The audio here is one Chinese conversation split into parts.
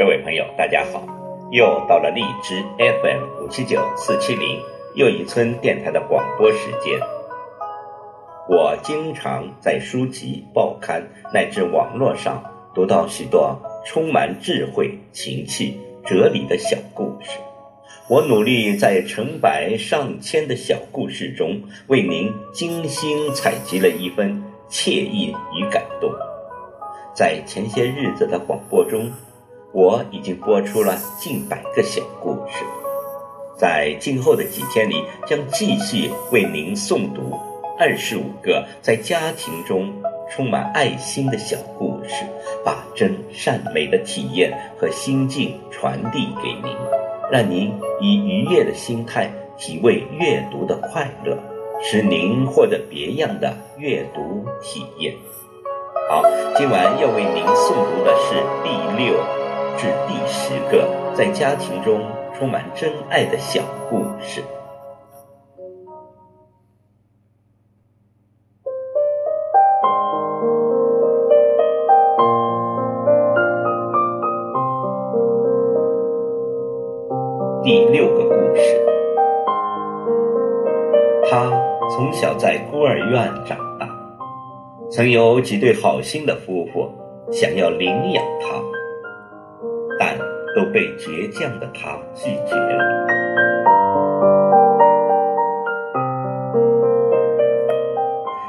各位朋友，大家好！又到了荔枝 FM 五七九四七零又一村电台的广播时间。我经常在书籍、报刊乃至网络上读到许多充满智慧、情趣、哲理的小故事。我努力在成百上千的小故事中，为您精心采集了一份惬意与感动。在前些日子的广播中，我已经播出了近百个小故事，在今后的几天里，将继续为您诵读二十五个在家庭中充满爱心的小故事，把真善美的体验和心境传递给您，让您以愉悦的心态体味阅读的快乐，使您获得别样的阅读体验。好，今晚要为您诵读的是第六至第十个在家庭中充满真爱的小故事。第六个故事，他从小在孤儿院长大。曾有几对好心的夫妇想要领养他，被倔强的他拒绝了。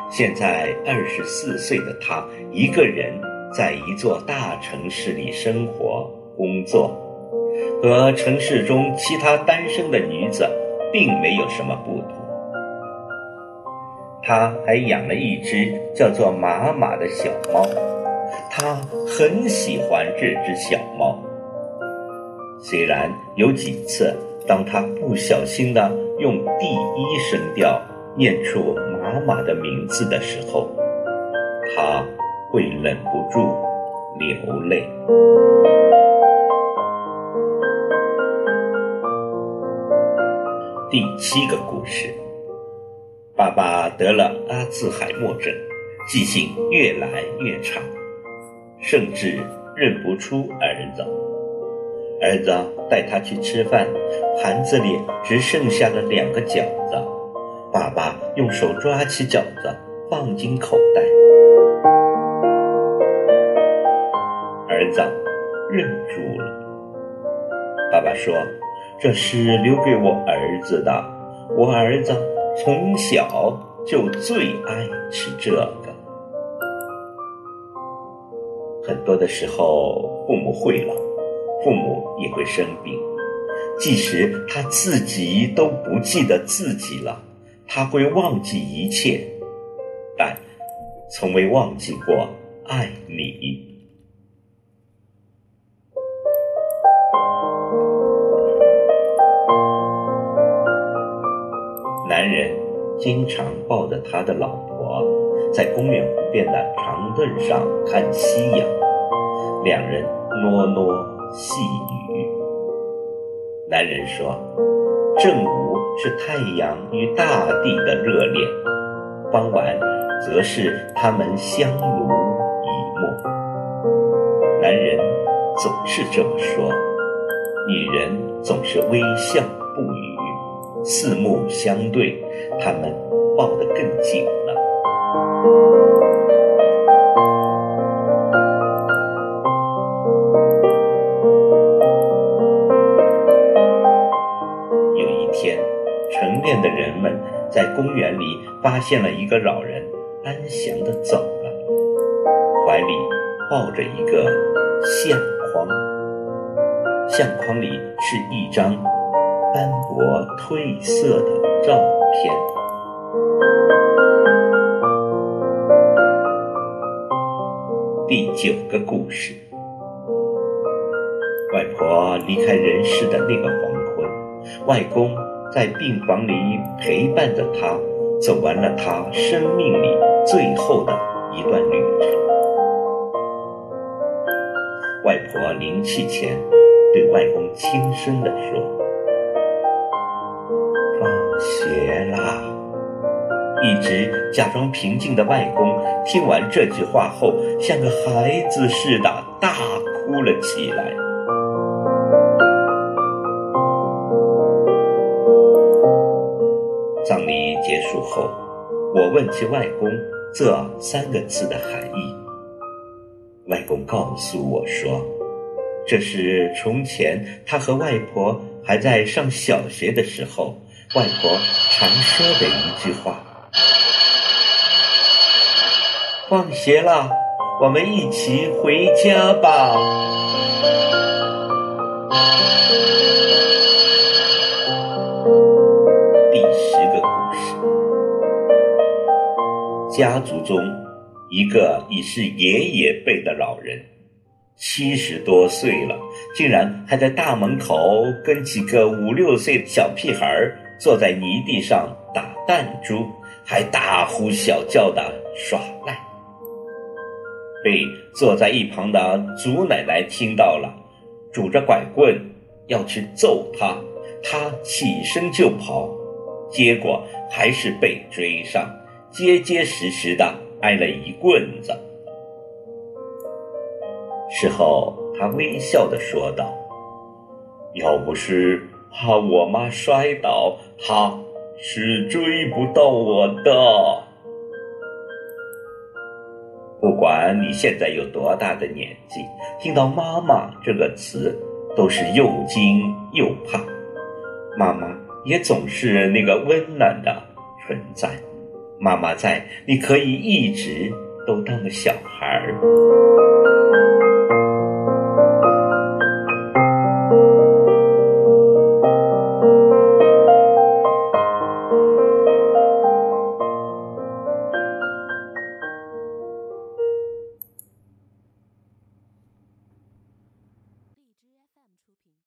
现在二十四岁的他，一个人在一座大城市里生活工作，和城市中其他单身的女子并没有什么不同。他还养了一只叫做玛玛的小猫，他很喜欢这只小猫。虽然有几次，当他不小心的用第一声调念出妈妈的名字的时候，他会忍不住流泪。第七个故事。爸爸得了阿兹海默症，记性越来越差，甚至认不出儿子。儿子带他去吃饭，盘子里只剩下了两个饺子。爸爸用手抓起饺子放进口袋，儿子认住了。爸爸说：“这是留给我儿子的，我儿子。”从小就最爱吃这个。很多的时候，父母会老，父母也会生病。即使他自己都不记得自己了，他会忘记一切，但从未忘记过爱你。男人经常抱着他的老婆，在公园湖边的长凳上看夕阳，两人啰啰细雨。男人说：“正午是太阳与大地的热恋，傍晚则是他们相濡以沫。”男人总是这么说，女人总是微笑不语。四目相对，他们抱得更紧了。晨练的人们在公园里发现了一个老人，安详地走了，怀里抱着一个相框，相框里是一张。斑驳褪色的照片。第九个故事：外婆离开人世的那个黄昏，外公在病房里陪伴着他，走完了他生命里最后的一段旅程。外婆临去前对外公轻声地说。放学啦！一直假装平静的外公听完这句话后，像个孩子似的大哭了起来。葬礼结束后，我问起外公这三个字的含义。外公告诉我说，这是从前他和外婆还在上小学的时候，外婆常说的一句话：“放学了，我们一起回家吧。”家族中。一个已是爷爷辈的老人，七十多岁了，竟然还在大门口跟几个五六岁的小屁孩坐在泥地上打弹珠，还大呼小叫的耍赖。被坐在一旁的祖奶奶听到了，拄着拐棍要去揍他，他起身就跑，结果还是被追上，结结实实的。挨了一棍子。事后，他微笑的说道：“要不是怕我妈摔倒，他是追不到我的。不管你现在有多大的年纪，听到‘妈妈’这个词，都是又惊又怕。妈妈也总是那个温暖的存在。”妈妈在，你可以一直都当个小孩儿。